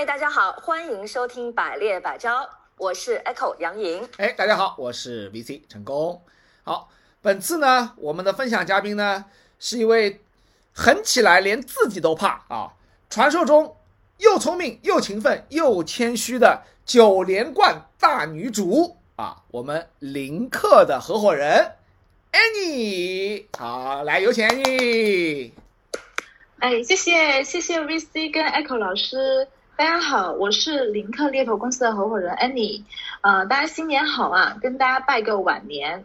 嗨，大家好，欢迎收听百猎百招，我是 Echo 杨莹。哎，大家好，我是 VC 成功。好，本次呢，我们的分享嘉宾呢，是一位狠起来连自己都怕啊，传说中又聪明又勤奋又谦虚的九连冠大女主啊，我们林克的合伙人 Annie。好，来有请 Annie。哎，谢谢谢谢 VC 跟 Echo 老师。大家好，我是林克猎头公司的合伙人 Annie，呃，大家新年好啊，跟大家拜个晚年。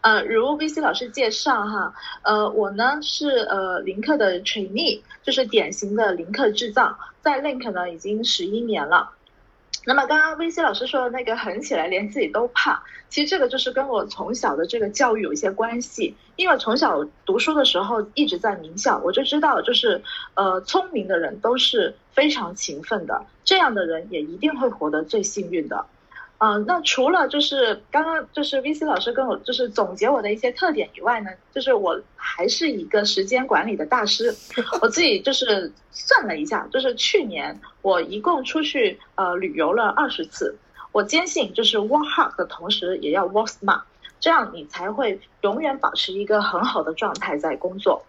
呃，如 VC 老师介绍哈，呃，我呢是呃林克的 trainee，就是典型的林克制造，在 Link 呢已经十一年了。那么刚刚 VC 老师说的那个狠起来连自己都怕，其实这个就是跟我从小的这个教育有一些关系。因为从小读书的时候一直在名校，我就知道，就是呃聪明的人都是非常勤奋的，这样的人也一定会活得最幸运的。嗯，那除了就是刚刚就是 VC 老师跟我就是总结我的一些特点以外呢，就是我还是一个时间管理的大师。我自己就是算了一下，就是去年我一共出去呃旅游了二十次。我坚信就是 work hard 的同时也要 work smart，这样你才会永远保持一个很好的状态在工作。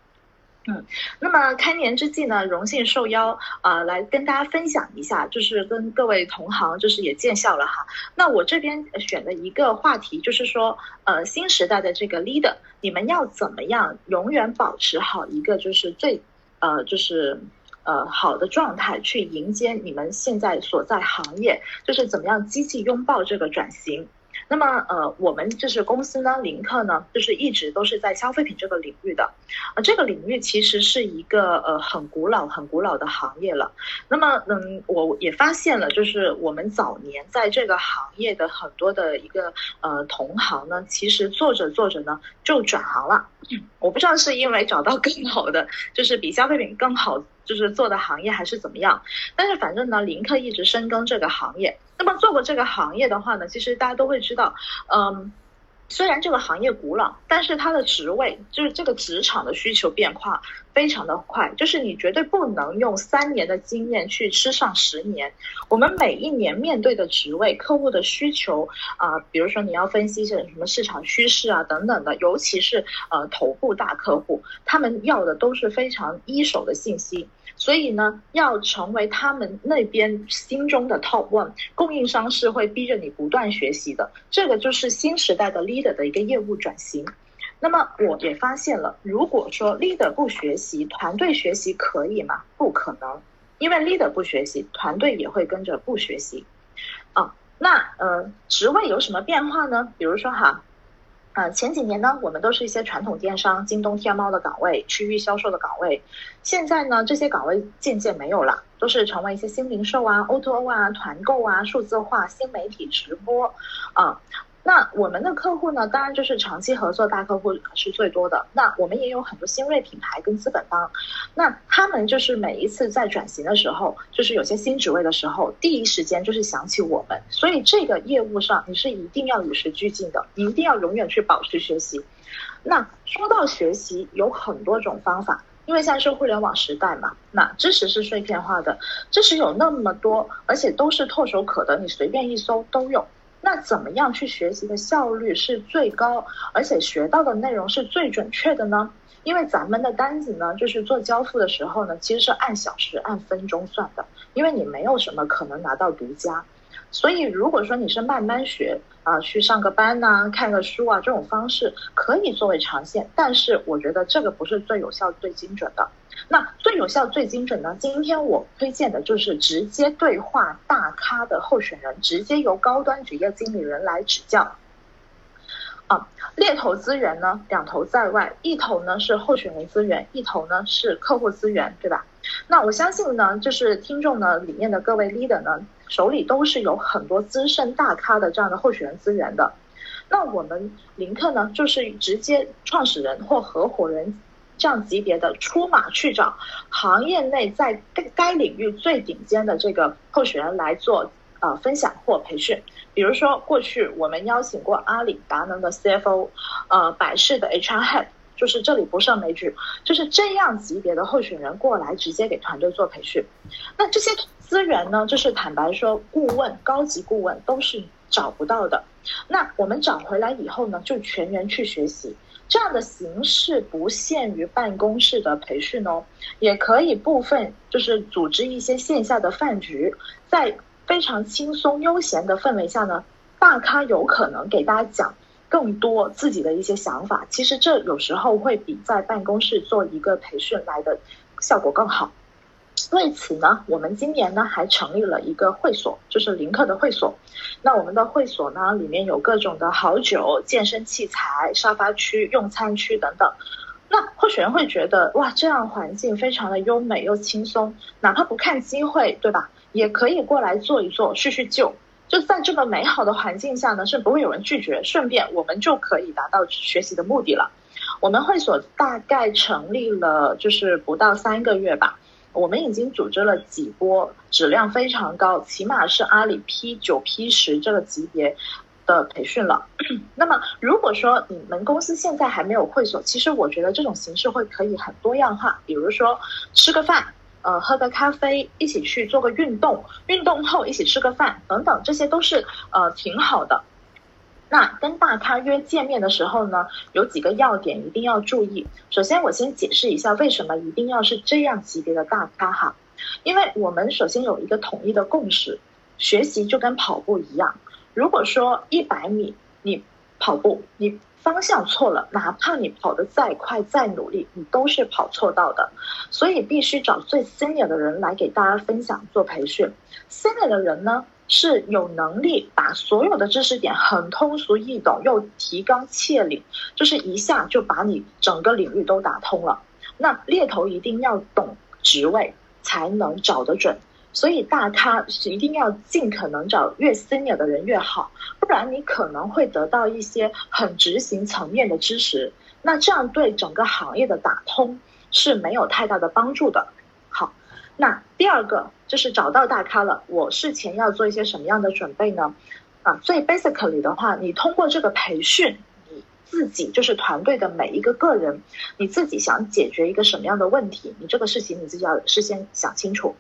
嗯，那么开年之际呢，荣幸受邀啊来跟大家分享一下，就是跟各位同行就是也见笑了哈。那我这边选的一个话题就是说，呃，新时代的这个 leader，你们要怎么样永远保持好一个就是最呃就是呃好的状态去迎接你们现在所在行业，就是怎么样积极拥抱这个转型。那么，呃，我们就是公司呢，林克呢，就是一直都是在消费品这个领域的，呃，这个领域其实是一个呃很古老、很古老的行业了。那么，嗯，我也发现了，就是我们早年在这个行业的很多的一个呃同行呢，其实做着做着呢就转行了。我不知道是因为找到更好的，就是比消费品更好。就是做的行业还是怎么样，但是反正呢，林克一直深耕这个行业。那么做过这个行业的话呢，其实大家都会知道，嗯。虽然这个行业古老，但是它的职位就是这个职场的需求变化非常的快，就是你绝对不能用三年的经验去吃上十年。我们每一年面对的职位、客户的需求啊，比如说你要分析一些什么市场趋势啊等等的，尤其是呃头部大客户，他们要的都是非常一手的信息。所以呢，要成为他们那边心中的 top one 供应商，是会逼着你不断学习的。这个就是新时代的 leader 的一个业务转型。那么我也发现了，如果说 leader 不学习，团队学习可以吗？不可能，因为 leader 不学习，团队也会跟着不学习。啊，那呃，职位有什么变化呢？比如说哈。呃，前几年呢，我们都是一些传统电商、京东、天猫的岗位，区域销售的岗位。现在呢，这些岗位渐渐没有了，都是成为一些新零售啊、O2O 啊、团购啊、数字化、新媒体直播啊。那我们的客户呢，当然就是长期合作大客户是最多的。那我们也有很多新锐品牌跟资本方，那他们就是每一次在转型的时候，就是有些新职位的时候，第一时间就是想起我们。所以这个业务上你是一定要与时俱进的，你一定要永远去保持学习。那说到学习，有很多种方法，因为现在是互联网时代嘛，那知识是碎片化的，知识有那么多，而且都是唾手可得，你随便一搜都有。那怎么样去学习的效率是最高，而且学到的内容是最准确的呢？因为咱们的单子呢，就是做交付的时候呢，其实是按小时、按分钟算的，因为你没有什么可能拿到独家。所以如果说你是慢慢学啊，去上个班呐，看个书啊，这种方式可以作为长线，但是我觉得这个不是最有效、最精准的。那最有效、最精准呢？今天我推荐的就是直接对话大咖的候选人，直接由高端职业经理人来指教。啊，猎头资源呢，两头在外，一头呢是候选人资源，一头呢是客户资源，对吧？那我相信呢，就是听众呢里面的各位 leader 呢，手里都是有很多资深大咖的这样的候选人资源的。那我们林克呢，就是直接创始人或合伙人。这样级别的出马去找行业内在该该领域最顶尖的这个候选人来做呃分享或培训，比如说过去我们邀请过阿里达能的 CFO，呃百事的 HR Head，就是这里不胜枚举，就是这样级别的候选人过来直接给团队做培训。那这些资源呢，就是坦白说，顾问、高级顾问都是找不到的。那我们找回来以后呢，就全员去学习。这样的形式不限于办公室的培训哦，也可以部分就是组织一些线下的饭局，在非常轻松悠闲的氛围下呢，大咖有可能给大家讲更多自己的一些想法。其实这有时候会比在办公室做一个培训来的效果更好。为此呢，我们今年呢还成立了一个会所，就是林克的会所。那我们的会所呢，里面有各种的好酒、健身器材、沙发区、用餐区等等。那候选人会觉得，哇，这样环境非常的优美又轻松，哪怕不看机会，对吧？也可以过来坐一坐，叙叙旧。就在这个美好的环境下呢，是不会有人拒绝。顺便，我们就可以达到学习的目的了。我们会所大概成立了，就是不到三个月吧。我们已经组织了几波，质量非常高，起码是阿里 P 九 P 十这个级别的培训了。那么，如果说你们公司现在还没有会所，其实我觉得这种形式会可以很多样化，比如说吃个饭，呃，喝个咖啡，一起去做个运动，运动后一起吃个饭，等等，这些都是呃挺好的。那跟大咖约见面的时候呢，有几个要点一定要注意。首先，我先解释一下为什么一定要是这样级别的大咖哈，因为我们首先有一个统一的共识，学习就跟跑步一样。如果说一百米你跑步，你方向错了，哪怕你跑得再快再努力，你都是跑错道的。所以必须找最 senior 的人来给大家分享做培训。senior 的人呢？是有能力把所有的知识点很通俗易懂，又提纲挈领，就是一下就把你整个领域都打通了。那猎头一定要懂职位才能找得准，所以大咖是一定要尽可能找越 senior 的人越好，不然你可能会得到一些很执行层面的知识，那这样对整个行业的打通是没有太大的帮助的。好。那第二个就是找到大咖了，我事前要做一些什么样的准备呢？啊，最 basically 的话，你通过这个培训，你自己就是团队的每一个个人，你自己想解决一个什么样的问题，你这个事情你自己要事先想清楚。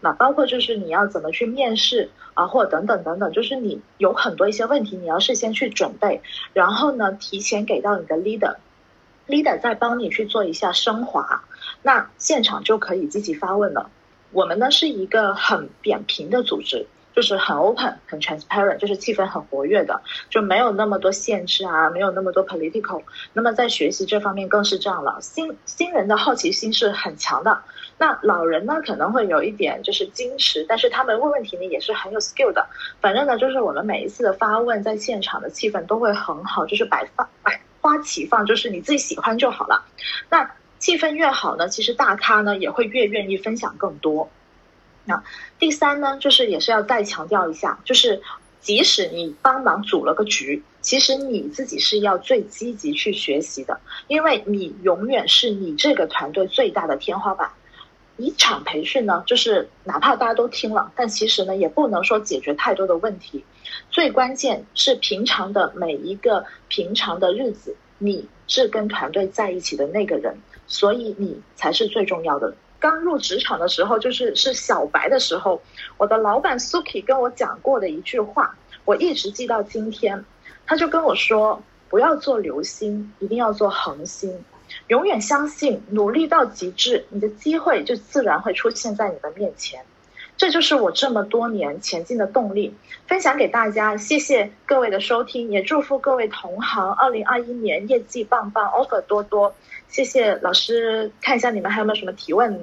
那包括就是你要怎么去面试啊，或等等等等，就是你有很多一些问题，你要事先去准备，然后呢，提前给到你的 leader，leader 再帮你去做一下升华，那现场就可以积极发问了。我们呢是一个很扁平的组织，就是很 open、很 transparent，就是气氛很活跃的，就没有那么多限制啊，没有那么多 political。那么在学习这方面更是这样了。新新人的好奇心是很强的，那老人呢可能会有一点就是矜持，但是他们问问题呢也是很有 skill 的。反正呢就是我们每一次的发问，在现场的气氛都会很好，就是百花百花齐放，就是你自己喜欢就好了。那。气氛越好呢，其实大咖呢也会越愿意分享更多。那第三呢，就是也是要再强调一下，就是即使你帮忙组了个局，其实你自己是要最积极去学习的，因为你永远是你这个团队最大的天花板。一场培训呢，就是哪怕大家都听了，但其实呢也不能说解决太多的问题。最关键是平常的每一个平常的日子，你是跟团队在一起的那个人。所以你才是最重要的。刚入职场的时候，就是是小白的时候，我的老板 Suki 跟我讲过的一句话，我一直记到今天。他就跟我说：“不要做流星，一定要做恒星。永远相信，努力到极致，你的机会就自然会出现在你的面前。”这就是我这么多年前进的动力，分享给大家。谢谢各位的收听，也祝福各位同行二零二一年业绩棒棒，offer 多多。谢谢老师，看一下你们还有没有什么提问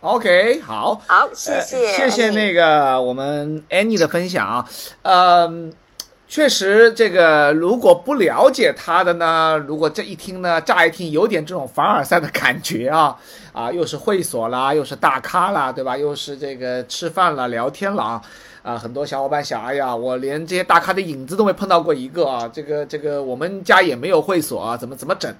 ？OK，好，好，谢谢，谢谢那个我们 Annie 的分享。嗯，确实，这个如果不了解他的呢，如果这一听呢，乍一听有点这种凡尔赛的感觉啊啊，又是会所啦，又是大咖啦，对吧？又是这个吃饭了、聊天了啊，很多小伙伴想，哎呀，我连这些大咖的影子都没碰到过一个啊，这个这个，我们家也没有会所啊，怎么怎么整？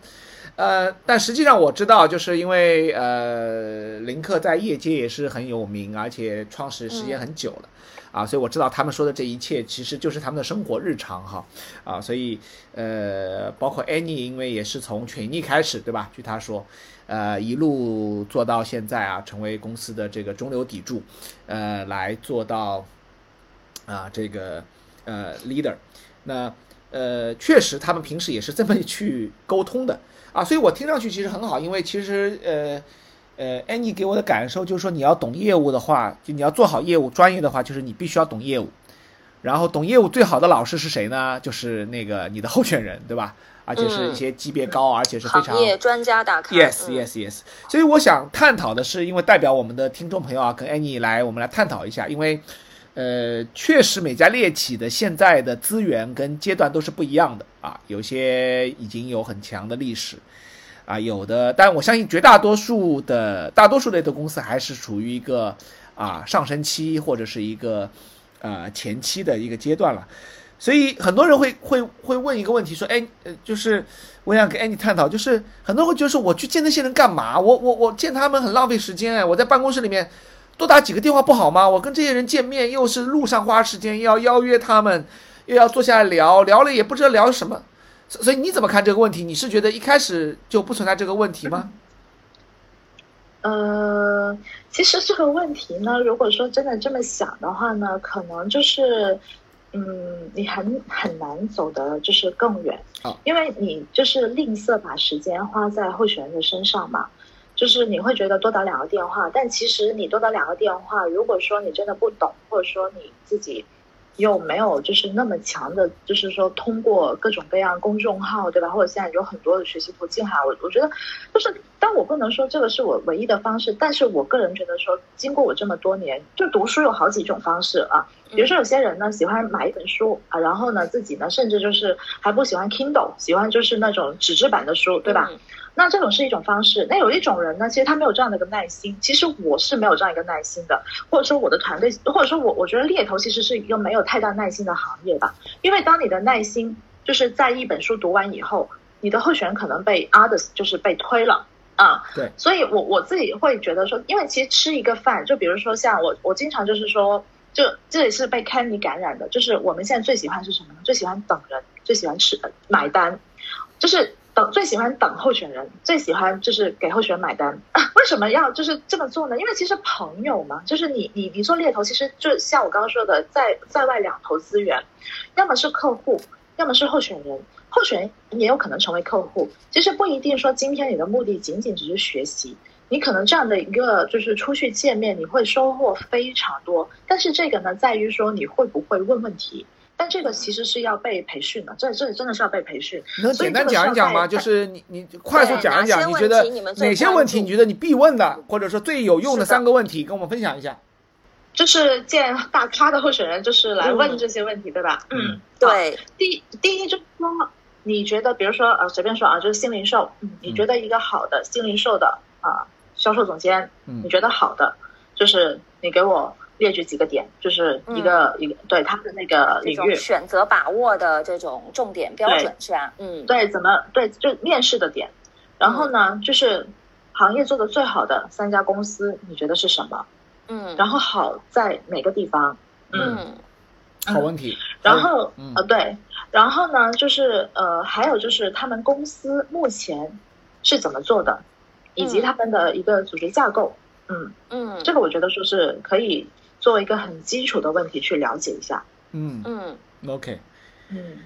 呃，但实际上我知道，就是因为呃，林克在业界也是很有名，而且创始时间很久了，啊，所以我知道他们说的这一切其实就是他们的生活日常哈啊，所以呃，包括 Annie，因为也是从权益开始对吧？据他说，呃，一路做到现在啊，成为公司的这个中流砥柱，呃，来做到啊这个呃 leader，那呃确实他们平时也是这么去沟通的啊，所以我听上去其实很好，因为其实呃。呃，Annie 给我的感受就是说，你要懂业务的话，就你要做好业务，专业的话，就是你必须要懂业务。然后懂业务最好的老师是谁呢？就是那个你的候选人，对吧？而且是一些级别高，而且是非常行业专家大咖。Yes, yes, yes。所以我想探讨的是，因为代表我们的听众朋友啊，跟 Annie 来，我们来探讨一下，因为呃，确实每家猎企的现在的资源跟阶段都是不一样的啊，有些已经有很强的历史。啊，有的，但我相信绝大多数的大多数类的公司还是处于一个啊上升期或者是一个呃前期的一个阶段了，所以很多人会会会问一个问题，说，哎，呃，就是我想跟 Andy 探讨，就是很多人会觉得说，我去见那些人干嘛？我我我见他们很浪费时间哎，我在办公室里面多打几个电话不好吗？我跟这些人见面又是路上花时间，又要邀约他们，又要坐下来聊聊了也不知道聊什么。所以你怎么看这个问题？你是觉得一开始就不存在这个问题吗？呃，其实这个问题呢，如果说真的这么想的话呢，可能就是，嗯，你很很难走得就是更远，啊因为你就是吝啬把时间花在候选人的身上嘛。就是你会觉得多打两个电话，但其实你多打两个电话，如果说你真的不懂，或者说你自己又没有就是那么强的，就是说通过各种各样公众号，对吧？或者现在有很多的学习途径哈，我我觉得就是，但我不能说这个是我唯一的方式，但是我个人觉得说，经过我这么多年，就读书有好几种方式啊。比如说有些人呢喜欢买一本书啊，然后呢自己呢甚至就是还不喜欢 Kindle，喜欢就是那种纸质版的书，对吧？嗯那这种是一种方式。那有一种人呢，其实他没有这样的一个耐心。其实我是没有这样一个耐心的，或者说我的团队，或者说我我觉得猎头其实是一个没有太大耐心的行业吧。因为当你的耐心就是在一本书读完以后，你的候选人可能被 others 就是被推了啊。对，所以我我自己会觉得说，因为其实吃一个饭，就比如说像我，我经常就是说。就这也是被 Candy 感染的，就是我们现在最喜欢是什么呢？最喜欢等人，最喜欢吃买单，就是等最喜欢等候选人，最喜欢就是给候选人买单。为什么要就是这么做呢？因为其实朋友嘛，就是你你你做猎头，其实就像我刚刚说的，在在外两头资源，要么是客户，要么是候选人。候选人也有可能成为客户，其实不一定说今天你的目的仅仅只是学习。你可能这样的一个就是出去见面，你会收获非常多。但是这个呢，在于说你会不会问问题。但这个其实是要被培训的，这这真的是要被培训。能简单讲一讲吗？就是你你快速讲一讲，你觉得哪些问题你觉得你必问的，或者说最有用的三个问题，跟我们分享一下。就是见大咖的候选人，就是来问这些问题，嗯、对吧？嗯，对。第第一就是说，你觉得，比如说呃，随便说啊，就是新零售，嗯，你觉得一个好的新零售的啊。销售总监，嗯你觉得好的，就是你给我列举几个点，就是一个、嗯、一个对他的那个领域。选择把握的这种重点标准是吧？嗯，对，怎么对就面试的点，然后呢，嗯、就是行业做的最好的三家公司，你觉得是什么？嗯，然后好在哪个地方？嗯，嗯。好问题。然后、嗯、呃对，然后呢，就是呃还有就是他们公司目前是怎么做的？以及他们的一个组织架构，嗯。嗯，这个我觉得说是可以作为一个很基础的问题去了解一下。嗯嗯，OK，嗯，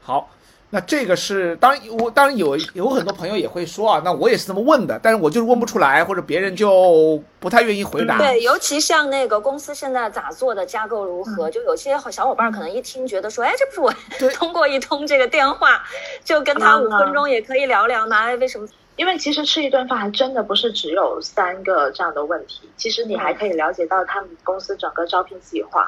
好，那这个是当然我当然有有很多朋友也会说啊，那我也是这么问的，但是我就是问不出来，或者别人就不太愿意回答。对，尤其像那个公司现在咋做的，架构如何，嗯、就有些小伙伴可能一听觉得说，哎，这不是我对 通过一通这个电话就跟他五分钟也可以聊聊吗？哎，为什么？因为其实吃一顿饭还真的不是只有三个这样的问题，其实你还可以了解到他们公司整个招聘计划，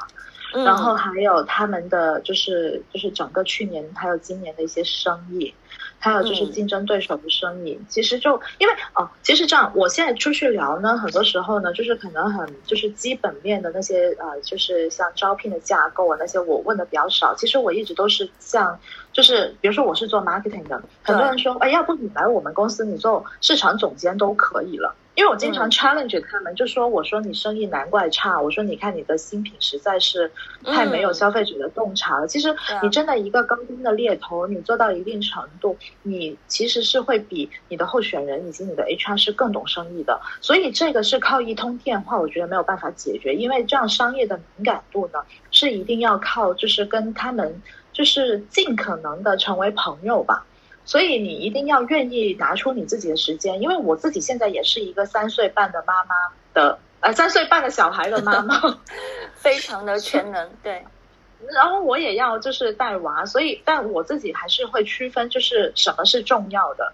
嗯、然后还有他们的就是就是整个去年还有今年的一些生意，还有就是竞争对手的生意。嗯、其实就因为哦，其实这样，我现在出去聊呢，很多时候呢，就是可能很就是基本面的那些呃，就是像招聘的架构啊那些，我问的比较少。其实我一直都是像。就是比如说我是做 marketing 的，很多人说，哎，要不你来我们公司，你做市场总监都可以了。因为我经常 challenge 他们，就说我说你生意难怪差，我说你看你的新品实在是太没有消费者的洞察了。其实你真的一个高端的猎头，你做到一定程度，你其实是会比你的候选人以及你的 HR 是更懂生意的。所以这个是靠一通电话，我觉得没有办法解决，因为这样商业的敏感度呢，是一定要靠就是跟他们就是尽可能的成为朋友吧。所以你一定要愿意拿出你自己的时间，因为我自己现在也是一个三岁半的妈妈的，呃，三岁半的小孩的妈妈，非常的全能，对。然后我也要就是带娃，所以但我自己还是会区分，就是什么是重要的，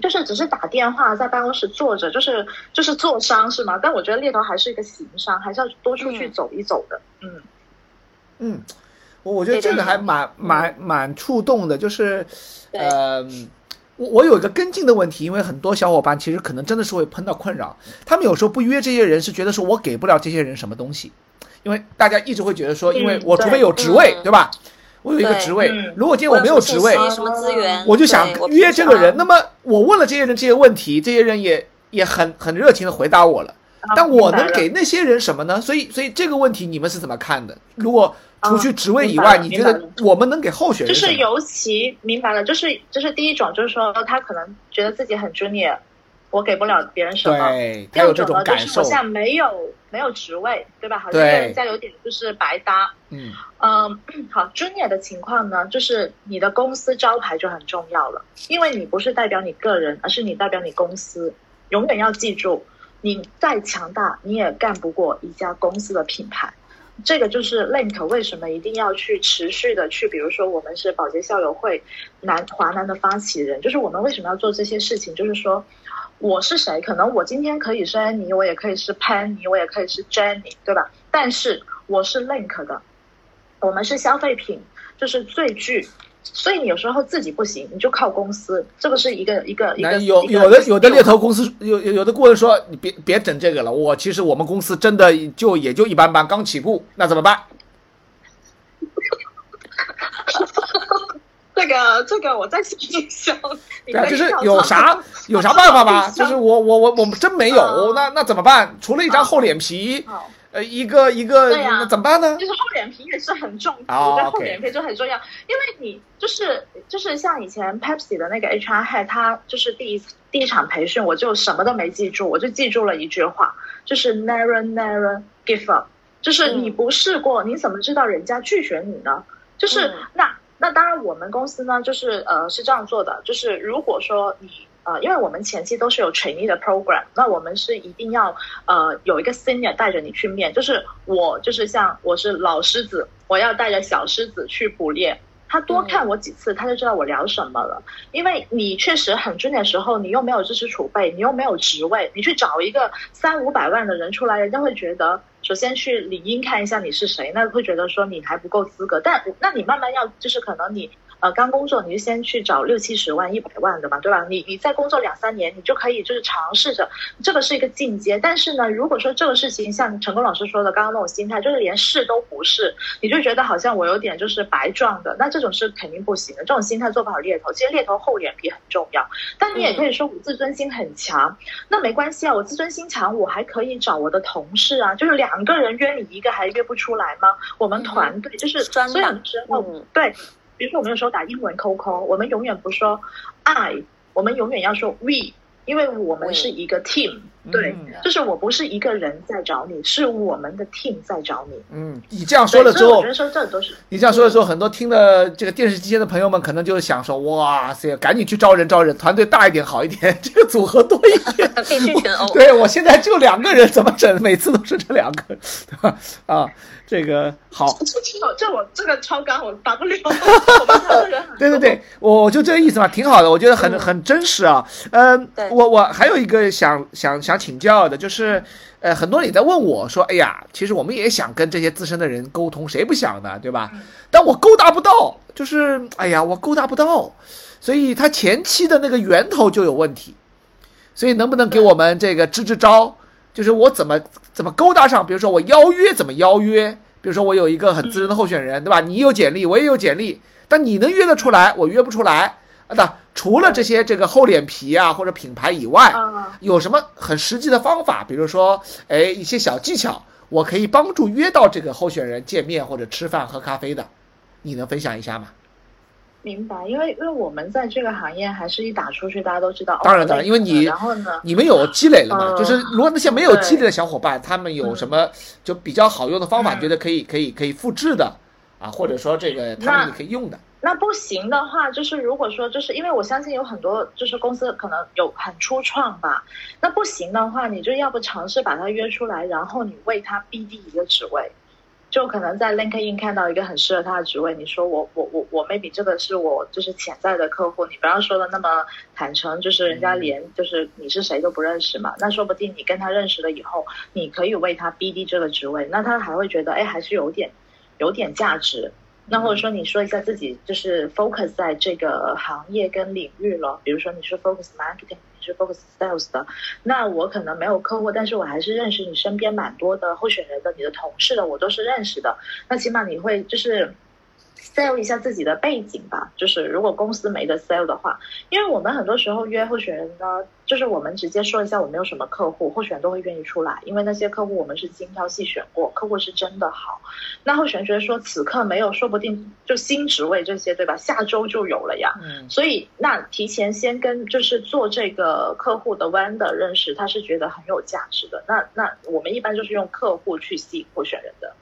就是只是打电话在办公室坐着，就是就是坐商是吗？但我觉得猎头还是一个行商，还是要多出去走一走的，嗯嗯。我我觉得这个还蛮蛮蛮触动的，就是，呃，我我有一个跟进的问题，因为很多小伙伴其实可能真的是会碰到困扰，他们有时候不约这些人是觉得说我给不了这些人什么东西，因为大家一直会觉得说，因为我除非有职位，对吧？我有一个职位，如果今天我没有职位，什么资源，我就想约这个人。那么我问了这些人这些问题，这些人也也很很热情的回答我了，但我能给那些人什么呢？所以所以这个问题你们是怎么看的？如果除去职位以外，你觉得我们能给候选人？就是尤其明白了，就是就是第一种，就是说他可能觉得自己很 junior，我给不了别人什么。对，第二种呢，就是好像没有没有职位，对吧？好像跟人家有点就是白搭。嗯嗯，好，junior 的情况呢，就是你的公司招牌就很重要了，因为你不是代表你个人，而是你代表你公司。永远要记住，你再强大，你也干不过一家公司的品牌。这个就是 Link 为什么一定要去持续的去，比如说我们是保洁校友会南华南的发起人，就是我们为什么要做这些事情？就是说我是谁？可能我今天可以是安妮，我也可以是潘妮，我也可以是 Jenny，对吧？但是我是 Link 的，我们是消费品，就是最具。所以你有时候自己不行，你就靠公司，这个是一个一个一个。有有的有的猎头公司有有的顾问说你别别整这个了，我其实我们公司真的就也就一般般，刚起步，那怎么办？这个这个我再想一想。对啊，就是有啥有啥办法吗？就是我我我我们真没有，那那怎么办？除了一张厚脸皮。呃，一个一个，那怎么办呢？就是厚脸皮也是很重要，我觉得厚脸皮就很重要，因为你就是就是像以前 Pepsi 的那个 HR head，他就是第一第一场培训，我就什么都没记住，我就记住了一句话，就是 Never Never give up，就是你不试过，你怎么知道人家拒绝你呢？就是那那当然，我们公司呢，就是呃是这样做的，就是如果说你。呃，因为我们前期都是有 trainee 的 program，那我们是一定要呃有一个 senior 带着你去面，就是我就是像我是老狮子，我要带着小狮子去捕猎，他多看我几次，他就知道我聊什么了。因为你确实很 jun 的时候，你又没有知识储备，你又没有职位，你去找一个三五百万的人出来，人家会觉得首先去理应看一下你是谁，那会觉得说你还不够资格。但那你慢慢要就是可能你。呃，刚工作你就先去找六七十万、一百万的嘛，对吧？你你再工作两三年，你就可以就是尝试着，这个是一个进阶。但是呢，如果说这个事情像成功老师说的，刚刚那种心态，就是连试都不是，你就觉得好像我有点就是白撞的，那这种是肯定不行的。这种心态做不好猎头，其实猎头厚脸皮很重要。但你也可以说我自尊心很强，那没关系啊，我自尊心强，我还可以找我的同事啊，就是两个人约你一个还约不出来吗？我们团队就是所以有时候对。比如说，我们有时候打英文 call，我们永远不说 I，我们永远要说 we，因为我们是一个 team。对，就是我不是一个人在找你，是我们的 team 在找你。嗯，你这样说了之后，我觉得说这都是你这样说的时候，很多听了这个电视机前的朋友们可能就想说：哇塞，赶紧去招人招人，团队大一点好一点，这个组合多一点，必须群殴。对我现在就两个人，怎么整？每次都是这两个，对吧？啊，这个好。这我这个超纲我打不了。对对对，我就这个意思嘛，挺好的，我觉得很很真实啊。嗯，我我还有一个想想想。想请教的就是，呃，很多人也在问我说：“哎呀，其实我们也想跟这些资深的人沟通，谁不想呢？对吧？但我勾搭不到，就是哎呀，我勾搭不到，所以他前期的那个源头就有问题。所以能不能给我们这个支支招？就是我怎么怎么勾搭上？比如说我邀约怎么邀约？比如说我有一个很资深的候选人，对吧？你有简历，我也有简历。”但你能约得出来，我约不出来。那除了这些这个厚脸皮啊或者品牌以外，啊，有什么很实际的方法？比如说，哎，一些小技巧，我可以帮助约到这个候选人见面或者吃饭喝咖啡的，你能分享一下吗？明白。因为因为我们在这个行业还是一打出去，大家都知道。哦当然当然因为你然后呢，你们有积累了嘛？嗯就是如果那些没有积累的小伙伴，他们有什么就比较好用的方法，嗯觉得可以可以可以复制的啊，或者说这个他们可以用的。那不行的话，就是如果说就是因为我相信有很多就是公司可能有很初创吧，那不行的话，你就要不尝试把他约出来，然后你为他 BD 一个职位，就可能在 LinkedIn 看到一个很适合他的职位，你说我我我我 maybe 这个是我就是潜在的客户，你不要说的那么坦诚，就是人家连就是你是谁都不认识嘛，那说不定你跟他认识了以后，你可以为他 BD 这个职位，那他还会觉得哎还是有点有点价值。那或者说你说一下自己就是 focus 在这个行业跟领域了，比如说你是 focus marketing，你是 focus sales 的，那我可能没有客户，但是我还是认识你身边蛮多的候选人的，你的同事的我都是认识的，那起码你会就是 sell 一下自己的背景吧，就是如果公司没得 sell 的话，因为我们很多时候约候选人呢，就是我们直接说一下我们有什么客户，候选人都会愿意出来，因为那些客户我们是精挑细选过，客户是真的好。那候选人觉得说此刻没有，说不定就新职位这些，对吧？下周就有了呀。嗯所以那提前先跟就是做这个客户的 vendor 认识，他是觉得很有价值的。那那我们一般就是用客户去吸引候选人的。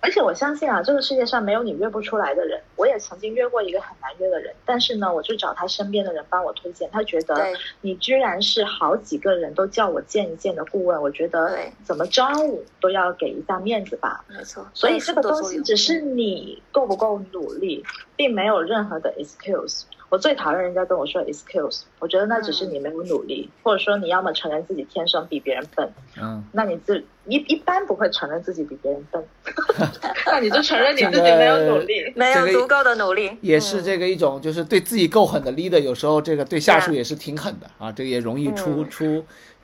而且我相信啊，这个世界上没有你约不出来的人。我也曾经约过一个很难约的人，但是呢，我就找他身边的人帮我推荐，他觉得你居然是好几个人都叫我见一见的顾问，我觉得怎么招呼都要给一下面子吧。没错。所以这个东西只是你够不够努力，并没有任何的 excuse。我最讨厌人家跟我说 excuse，我觉得那只是你没有努力，或者说你要么承认自己天生比别人笨，嗯，那你自一一般不会承认自己比别人笨，那你就承认你自己没有努力。没这个有足够的努力，也是嗯。这个一种，就是对自己够狠的 leader，有时候这个对下属也是挺狠的啊，这个也容易出嗯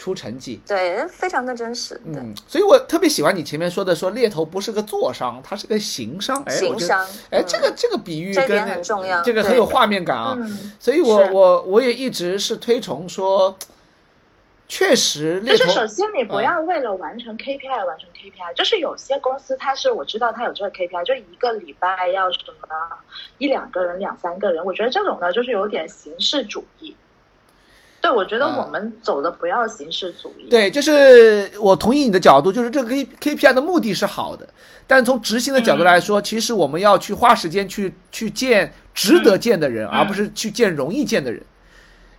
出出成绩。对，非常的真实。对，嗯，所以我特别喜欢你前面说的，说猎头不是个坐商，它是个行商。行商，哎，嗯这个这个比喻跟这点很重要这个很有画面感啊。嗯，所以我我我也一直是推崇说，确实猎头就是首先你不要为了完成 KPI 完成 KPI，就是有些公司它是我知道它有这个 KPI，就一个礼拜要什么一两个人、两三个人，我觉得这种呢就是有点形式主义。对，我觉得啊我们走的不要形式主义。对，就是我同意你的角度，就是这个 K KPI 的目的是好的，但从执行的角度来说，其实我们要去花时间去去见值得见的人，嗯而不是去见容易见的人。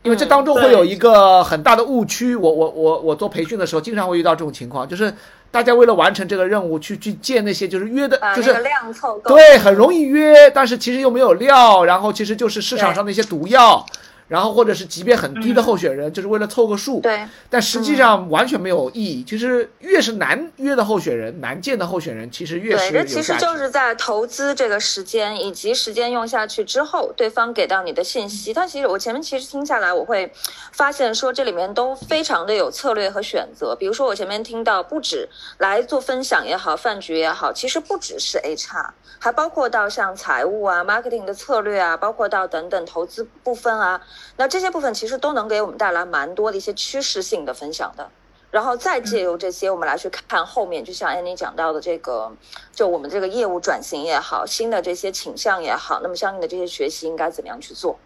因为这嗯当中会有一个很大的误区，我我我我做培训的时候，经常会遇到这种情况，就是大家为了完成这个任务，去去见那些就是约的，就是量凑够。对，很容易约，但是其实又没有料，然后其实就是市场上的一些毒药，然后或者是级别很低的候选人，就是为了凑个数。对但实际上完全没有意义。其实越是难约的候选人、难见的候选人，其实越对，是这其实。就是在投资这个时间以及时间用下去之后，对方给到你的信息。但其实我前面其实听下来，我会发现说这里面都非常的有策略和选择。比如说我前面听到，不止来做分享也好，饭局也好，其实不只是 HR，还包括到像财务啊、marketing 的策略啊，包括到等等投资部分啊。那这些部分其实都能给我们带来蛮多的一些趋势性的分享的。然后再借由这些，我们来去看后面，就像安妮讲到的这个，就我们这个业务转型也好，新的这些倾向也好，那么相应的这些学习应该怎么样去做？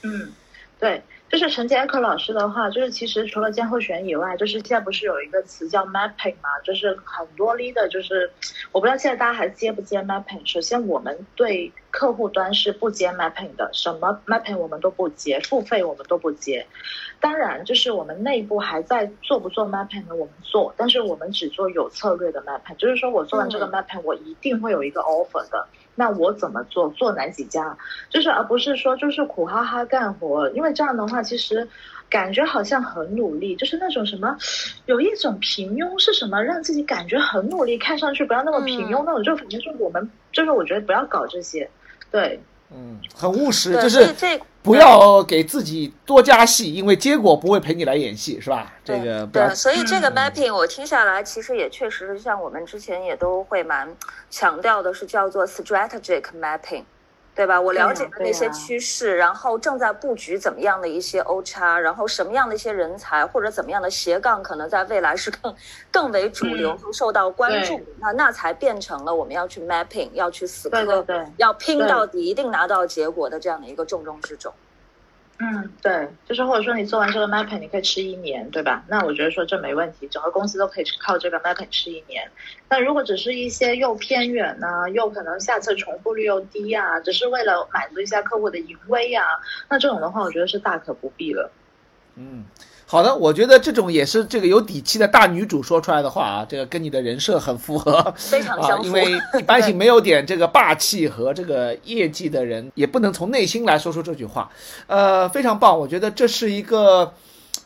嗯，对，就是陈杰克老师的话，就是其实除了监候选以外，就是现在不是有一个词叫 mapping 嘛，就是很多 leader 就是我不知道现在大家还接不接 mapping。首先，我们对客户端是不接 mapping 的，什么 mapping 我们都不接，付费我们都不接。当然，就是我们内部还在做不做 mapping 呢？我们做，但是我们只做有策略的 mapping，就是说我做完这个嗯 mapping，我一定会有一个 offer 的。那我怎么做？做哪几家？就是而不是说就是苦哈哈干活，因为这样的话，其实感觉好像很努力，就是那种什么，有一种平庸是什么，让自己感觉很努力，看上去不要那么平庸，嗯那种就反正是我们就是我觉得不要搞这些，对，嗯，很务实，就是这不要给自己多加戏，因为结果不会陪你来演戏，是吧？这个对，所以这个嗯 mapping 我听下来，其实也确实是像我们之前也都会蛮强调的，是叫做 strategic mapping。对吧？我了解的那些趋势，然后正在布局怎么样的一些 O 叉，然后什么样的一些人才或者怎么样的斜杠，可能在未来是更更为主流嗯和受到关注对，那那才变成了我们要去 mapping，要去死磕，对对对，要拼到底，一定拿到结果的这样的一个重中之重。嗯，对，就是或者说你做完这个 mapping，你可以吃一年，对吧？那我觉得说这没问题，整个公司都可以靠这个 mapping 吃一年。但如果只是一些又偏远呐、又可能下次重复率又低啊，只是为了满足一下客户的淫威啊，那这种的话，我觉得是大可不必了。嗯，好的，我觉得这种也是这个有底气的大女主说出来的话啊，这个跟你的人设很符合。啊，非常相符。因为一般性没有点这个霸气和这个业绩的人，也不能从内心来说出这句话。呃，非常棒，我觉得这是一个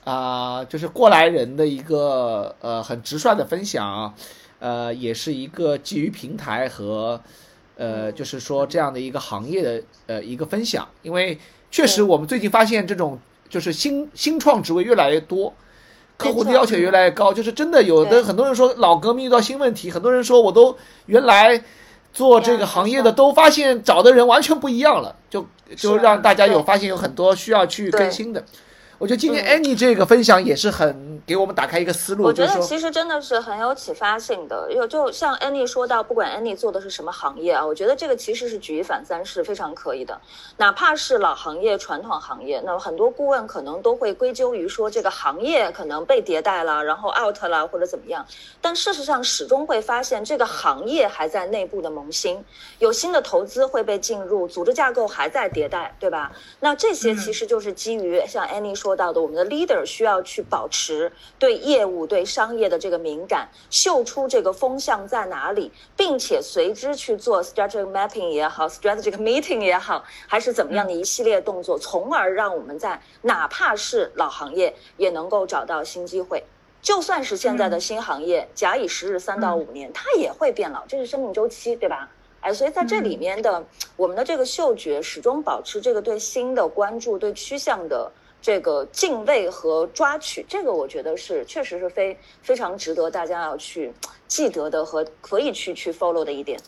啊、就是过来人的一个呃很直率的分享啊，呃，也是一个基于平台和呃，就是说这样的一个行业的呃一个分享，因为确实我们最近发现这种就是新新创职位越来越多。客户的要求越来越高，就是真的有的很多人说老革命遇到新问题，很多人说我都原来做这个行业的都发现找的人完全不一样了，就就让大家有发现有很多需要去更新的。我觉得今天嗯。Annie 这个分享也是很给我们打开一个思路，我觉得其实真的是很有启发性的，有就像 Annie 说到，不管 Annie 做的是什么行业啊，我觉得这个其实是举一反三是非常可以的。哪怕是老行业、传统行业，那很多顾问可能都会归咎于说这个行业可能被迭代了，然后 out 了或者怎么样。但事实上，始终会发现这个行业还在内部的萌新，有新的投资会被进入，组织架构还在迭代，对吧？那这些其实就是基于像 Annie 说到的，我们的 leader 需要去保持对业务、对商业的这个敏感，嗅出这个风向在哪里，并且随之去做 strategic mapping 也好，strategic meeting 也好，还是怎么样的一系列动作，从而让我们在哪怕是老行业也能够找到新机会。就算是现在的新行业，假以时日三到五年，它也会变老，这是生命周期，对吧？哎，所以在这里面的、我们的这个嗅觉始终保持这个对新的关注、对趋向的这个敬畏和抓取，这个我觉得是确实是非非常值得大家要去记得的和可以去去 follow 的一点。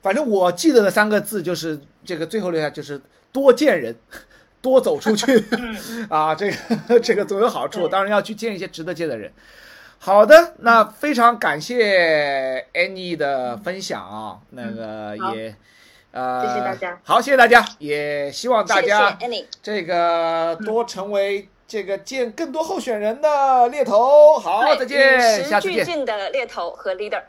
反正我记得的三个字就是这个最后留下就是多见人，多走出去 啊，这个这个总有好处。当然要去见一些值得见的人。好的，那非常感谢 Annie 的分享啊，那个好也呃，谢谢大家。好，谢谢大家，也希望大家这个多成为这个见更多候选人的猎头。好，再见，下次见。俱进的猎头和 leader。